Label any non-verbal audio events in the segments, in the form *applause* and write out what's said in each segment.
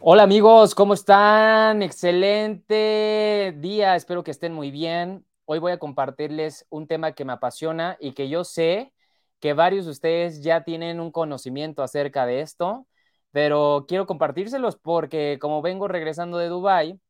Hola amigos, ¿cómo están? Excelente día, espero que estén muy bien. Hoy voy a compartirles un tema que me apasiona y que yo sé que varios de ustedes ya tienen un conocimiento acerca de esto, pero quiero compartírselos porque como vengo regresando de Dubai,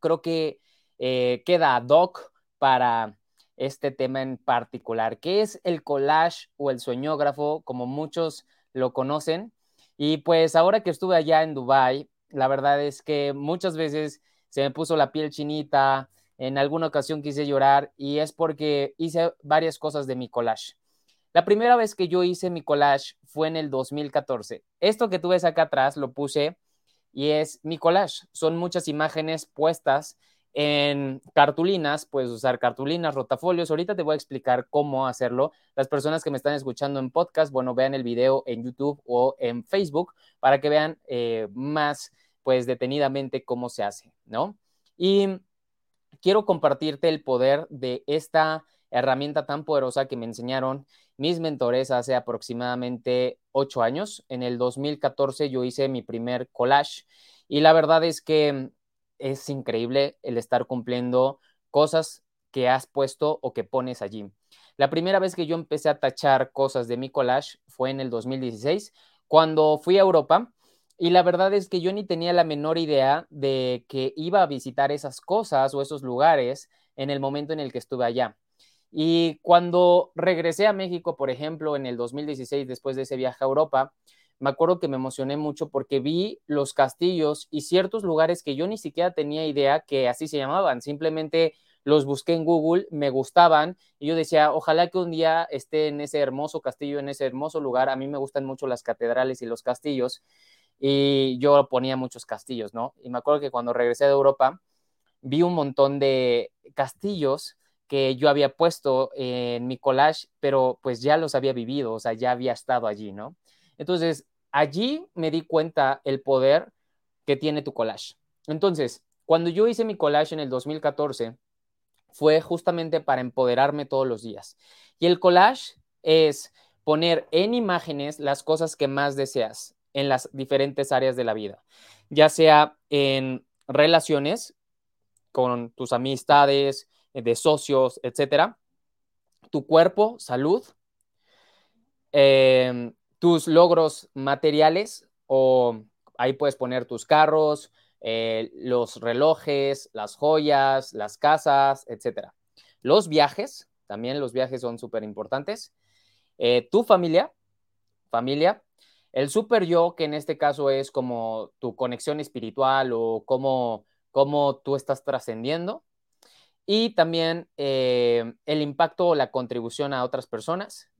creo que eh, queda ad hoc para este tema en particular, que es el collage o el sueñógrafo, como muchos lo conocen. Y pues ahora que estuve allá en Dubai, la verdad es que muchas veces se me puso la piel chinita, en alguna ocasión quise llorar y es porque hice varias cosas de mi collage. La primera vez que yo hice mi collage fue en el 2014. Esto que tú ves acá atrás lo puse y es mi collage. Son muchas imágenes puestas en cartulinas, puedes usar cartulinas, rotafolios. Ahorita te voy a explicar cómo hacerlo. Las personas que me están escuchando en podcast, bueno, vean el video en YouTube o en Facebook para que vean eh, más, pues, detenidamente cómo se hace, ¿no? Y quiero compartirte el poder de esta herramienta tan poderosa que me enseñaron mis mentores hace aproximadamente ocho años. En el 2014 yo hice mi primer collage y la verdad es que es increíble el estar cumpliendo cosas que has puesto o que pones allí. La primera vez que yo empecé a tachar cosas de mi collage fue en el 2016, cuando fui a Europa. Y la verdad es que yo ni tenía la menor idea de que iba a visitar esas cosas o esos lugares en el momento en el que estuve allá. Y cuando regresé a México, por ejemplo, en el 2016, después de ese viaje a Europa, me acuerdo que me emocioné mucho porque vi los castillos y ciertos lugares que yo ni siquiera tenía idea que así se llamaban. Simplemente los busqué en Google, me gustaban y yo decía, ojalá que un día esté en ese hermoso castillo, en ese hermoso lugar. A mí me gustan mucho las catedrales y los castillos y yo ponía muchos castillos, ¿no? Y me acuerdo que cuando regresé de Europa vi un montón de castillos que yo había puesto en mi collage, pero pues ya los había vivido, o sea, ya había estado allí, ¿no? Entonces, allí me di cuenta el poder que tiene tu collage. Entonces, cuando yo hice mi collage en el 2014, fue justamente para empoderarme todos los días. Y el collage es poner en imágenes las cosas que más deseas en las diferentes áreas de la vida, ya sea en relaciones con tus amistades, de socios, etcétera, tu cuerpo, salud, eh, tus logros materiales o ahí puedes poner tus carros, eh, los relojes, las joyas, las casas, etcétera. Los viajes, también los viajes son súper importantes. Eh, tu familia, familia. El super yo, que en este caso es como tu conexión espiritual o cómo, cómo tú estás trascendiendo. Y también eh, el impacto o la contribución a otras personas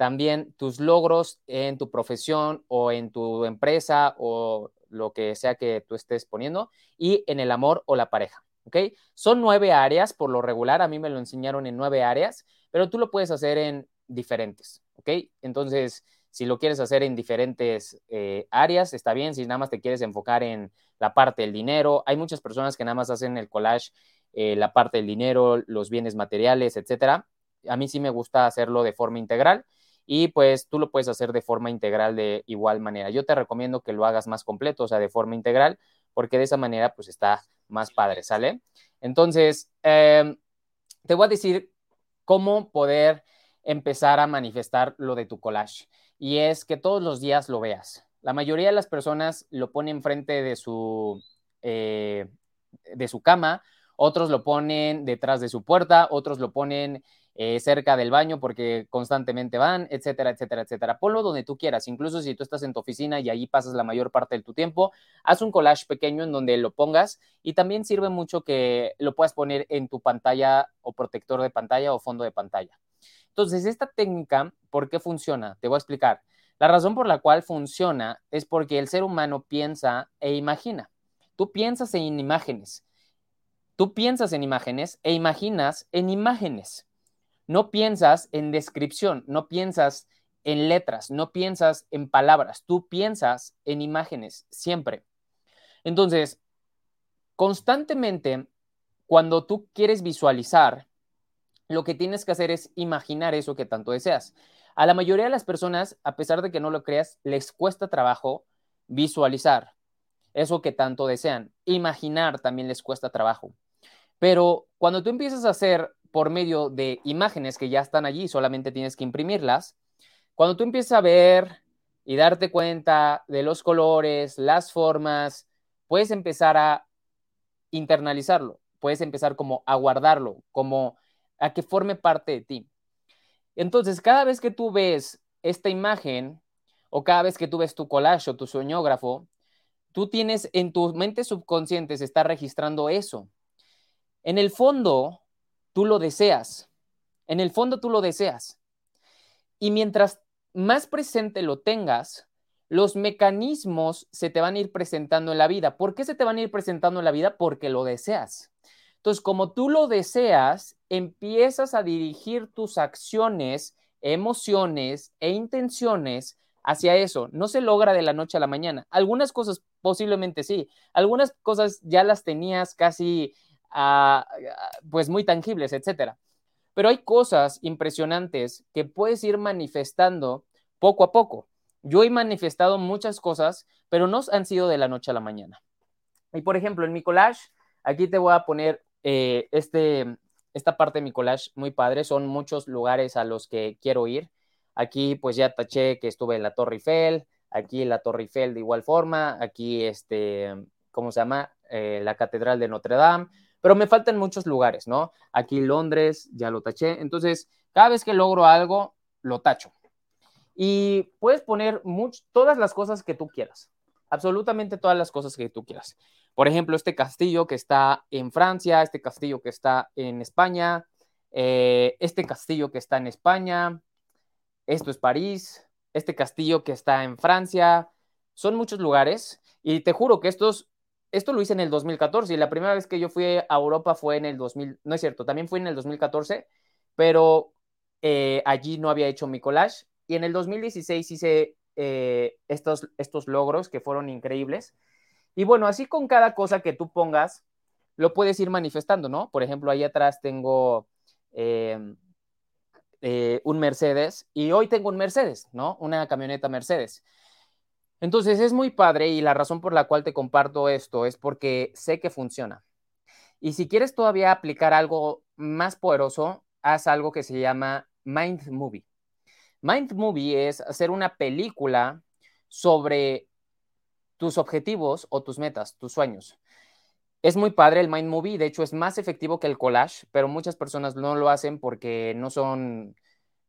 también tus logros en tu profesión o en tu empresa o lo que sea que tú estés poniendo y en el amor o la pareja. ¿Ok? Son nueve áreas por lo regular, a mí me lo enseñaron en nueve áreas, pero tú lo puedes hacer en diferentes. ¿Ok? Entonces, si lo quieres hacer en diferentes eh, áreas, está bien. Si nada más te quieres enfocar en la parte del dinero, hay muchas personas que nada más hacen el collage, eh, la parte del dinero, los bienes materiales, etcétera. A mí sí me gusta hacerlo de forma integral y pues tú lo puedes hacer de forma integral de igual manera. Yo te recomiendo que lo hagas más completo, o sea, de forma integral, porque de esa manera pues está más padre, ¿sale? Entonces, em, te voy a decir cómo poder empezar a manifestar lo de tu collage. Y es que todos los días lo veas. La mayoría de las personas lo ponen frente de su, eh, de su cama, otros lo ponen detrás de su puerta, otros lo ponen eh, cerca del baño porque constantemente van, etcétera, etcétera, etcétera. Ponlo donde tú quieras, incluso si tú estás en tu oficina y allí pasas la mayor parte de tu tiempo, haz un collage pequeño en donde lo pongas y también sirve mucho que lo puedas poner en tu pantalla o protector de pantalla o fondo de pantalla. Entonces, esta técnica, ¿por qué funciona? Te voy a explicar. La razón por la cual funciona es porque el ser humano piensa e imagina. Tú piensas en imágenes. Tú piensas en imágenes e imaginas en imágenes no piensas en descripción, no piensas en letras, no piensas en palabras, tú piensas en imágenes siempre. Entonces, constantemente, cuando tú quieres visualizar, lo que tienes que hacer es imaginar eso que tanto deseas. A la mayoría de las personas, a pesar de que no lo creas, les cuesta trabajo visualizar. eso que tanto desean. Imaginar también les cuesta trabajo. Pero cuando tú empiezas a hacer por medio de imágenes que ya están allí, solamente tienes que imprimirlas, cuando tú empiezas a ver y darte cuenta de los colores, las formas, puedes empezar a internalizarlo, puedes empezar como a guardarlo, como a que forme parte de ti. Entonces, cada vez que tú ves esta imagen o cada vez que tú ves tu collage o tu soñógrafo, tú tienes en tu mente subconsciente se está registrando eso. En el fondo, tú lo deseas. En el fondo, tú lo deseas. Y mientras más presente lo tengas, los mecanismos se te van a ir presentando en la vida. ¿Por qué se te van a ir presentando en la vida? Porque lo deseas. Entonces, como tú lo deseas, empiezas a dirigir tus acciones, emociones e intenciones hacia eso. No se logra de la noche a la mañana. Algunas cosas posiblemente sí. Algunas cosas ya las tenías casi, ah, pues muy tangibles, etcétera. Pero hay cosas impresionantes que puedes ir manifestando poco a poco. Yo he manifestado muchas cosas, pero no han sido de la noche a la mañana. Y por ejemplo, en mi collage, aquí te voy a poner eh, este, esta parte de mi collage muy padre. Son muchos lugares a los que quiero ir. Aquí pues ya taché que estuve en la Torre Eiffel, aquí la Torre Eiffel de igual forma, aquí este, ¿cómo se llama? Eh, la Catedral de Notre Dame, pero me faltan muchos lugares, ¿no? Aquí Londres, ya lo taché. Entonces, cada vez que logro algo, lo tacho. Y puedes poner todas las cosas que tú quieras, absolutamente todas las cosas que tú quieras. Por ejemplo, este castillo que está en Francia, este castillo que está en España, eh, este castillo que está en España, esto es París, este castillo que está en Francia, son muchos lugares y te juro que estos, esto lo hice en el 2014 y la primera vez que yo fui a Europa fue en el 2000, no es cierto, también fui en el 2014, pero eh, allí no había hecho mi collage y en el 2016 hice eh, estos, estos logros que fueron increíbles. Y bueno, así con cada cosa que tú pongas, lo puedes ir manifestando, ¿no? Por ejemplo, ahí atrás tengo em, eh, un Mercedes y hoy tengo un Mercedes, ¿no? Una camioneta Mercedes. Entonces es muy padre y la razón por la cual te comparto esto es porque sé que funciona. Y si quieres todavía aplicar algo más poderoso, haz algo que se llama Mind Movie. Mind Movie es hacer una película sobre tus objetivos o tus metas, tus sueños. Es muy padre el Mind Movie, de hecho es más efectivo que el collage, pero muchas personas no lo hacen porque no son,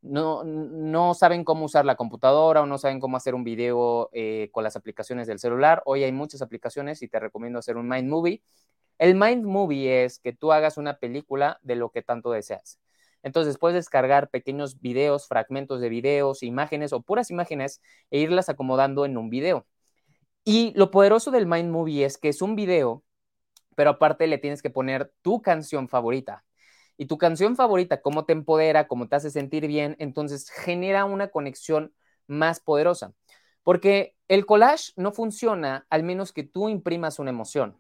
no, no saben cómo usar la computadora o no saben cómo hacer un video eh, con las aplicaciones del celular. Hoy hay muchas aplicaciones y te recomiendo hacer un Mind Movie. El Mind Movie es que tú hagas una película de lo que tanto deseas. Entonces puedes descargar pequeños videos, fragmentos de videos, imágenes o puras imágenes e irlas acomodando en un video. Y lo poderoso del Mind Movie es que es un video, pero aparte le tienes que poner tu canción favorita. Y tu canción favorita, cómo te empodera, cómo te hace sentir bien, entonces genera una conexión más poderosa. Porque el collage no funciona al menos que tú imprimas una emoción.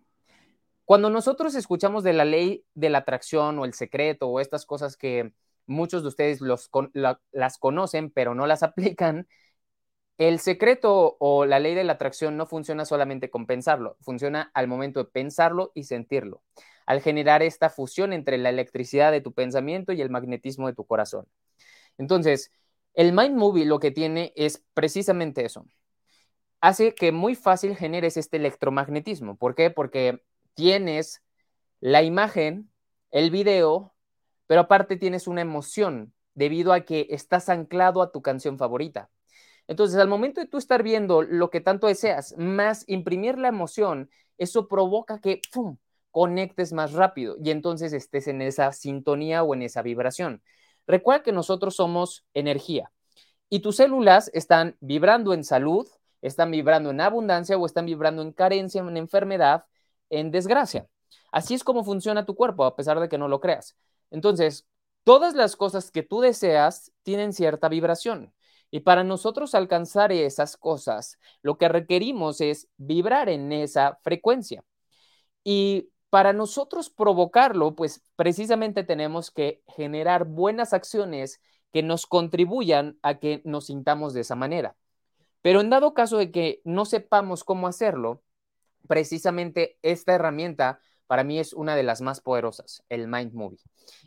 Cuando nosotros escuchamos de la ley de la atracción o el secreto o estas cosas que muchos de ustedes las conocen pero no las *laughs* aplican, el secreto o la ley de la atracción no funciona solamente con pensarlo, funciona al momento de pensarlo y sentirlo, al generar esta fusión entre la electricidad de tu pensamiento y el magnetismo de tu corazón. Entonces, el Mind Movie lo que tiene es precisamente eso. Hace que muy fácil generes este electromagnetismo. ¿Por qué? Porque tienes la imagen, el video, pero aparte tienes una emoción debido a que estás anclado a tu canción favorita. Entonces, al momento de tú estar viendo lo que tanto deseas, más imprimir la emoción, eso provoca que ¡pum! conectes más rápido y entonces estés en esa sintonía o en esa vibración. Recuerda que nosotros somos energía y tus células están vibrando en salud, están vibrando en abundancia o están vibrando en carencia, en enfermedad en desgracia. Así es como funciona tu cuerpo, a pesar de que no lo creas. Entonces, todas las cosas que tú deseas tienen cierta vibración. Y para nosotros alcanzar esas cosas, lo que requerimos es vibrar en esa frecuencia. Y para nosotros provocarlo, pues precisamente tenemos que generar buenas acciones que nos contribuyan a que nos sintamos de esa manera. Pero en dado caso de que no sepamos cómo hacerlo, precisamente esta herramienta para mí es una de las más poderosas, el Mind Movie.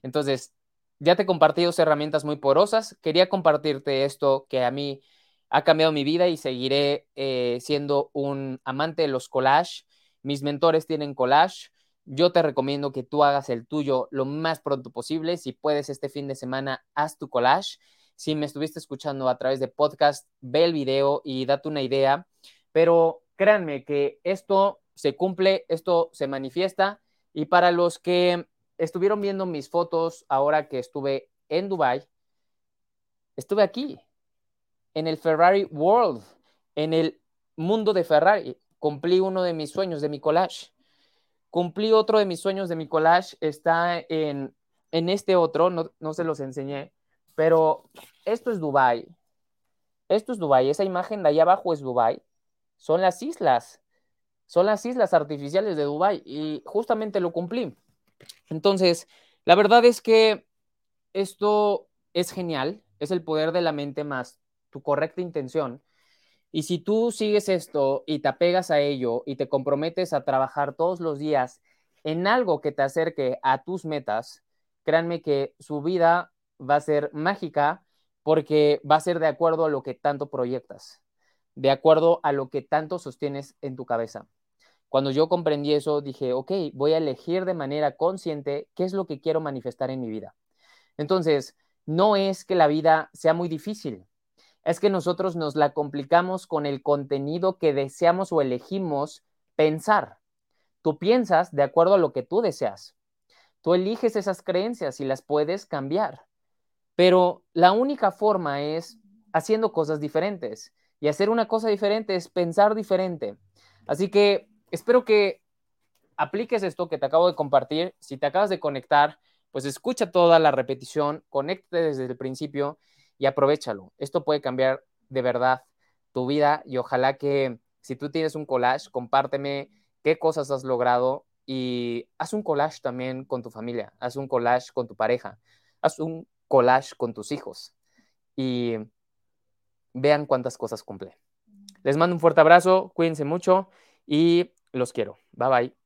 Entonces, ya te compartí dos herramientas muy poderosas. Quería compartirte esto que a mí ha cambiado mi vida y seguiré eh, siendo un amante de los collage. Mis mentores tienen collage. Yo te recomiendo que tú hagas el tuyo lo más pronto posible. Si puedes este fin de semana, haz tu collage. Si me estuviste escuchando a través de podcast, ve el video y date una idea. Pero créanme que esto se cumple, esto se manifiesta. Y para los que estuvieron viendo mis fotos ahora que estuve en Dubai, estuve aquí, en el Ferrari World, en el mundo de Ferrari. Cumplí uno de mis sueños de mi collage. Cumplí otro de mis sueños de mi collage. Está en, en este otro, no, no se los enseñé, pero esto es Dubai. Esto es Dubai. Esa imagen de ahí abajo es Dubai. Son las islas. Son las islas artificiales de Dubai y justamente lo cumplí. Entonces, la verdad es que esto es genial, es el poder de la mente más tu correcta intención. Y si tú sigues esto y te apegas a ello y te comprometes a trabajar todos los días en algo que te acerque a tus metas, créanme que su vida va a ser mágica porque va a ser de acuerdo a lo que tanto proyectas, de acuerdo a lo que tanto sostienes en tu cabeza. Cuando yo comprendí eso, dije, ok, voy a elegir de manera consciente qué es lo que quiero manifestar en mi vida. Entonces, no es que la vida sea muy difícil, es que nosotros nos la complicamos con el contenido que deseamos o elegimos pensar. Tú piensas de acuerdo a lo que tú deseas. Tú eliges esas creencias y las puedes cambiar. Pero la única forma es haciendo cosas diferentes. Y hacer una cosa diferente es pensar diferente. Así que espero que apliques esto que te acabo de compartir. Si te acabas de conectar, pues escucha toda la repetición, conéctate desde el principio y aprovechalo. Esto puede cambiar de verdad tu vida y ojalá que si tú tienes un collage, compárteme qué cosas has logrado y haz un collage también con tu familia, haz un collage con tu pareja, haz un collage con tus hijos y vean cuántas cosas cumple. Les mando un fuerte abrazo, cuídense mucho y los quiero. Bye bye.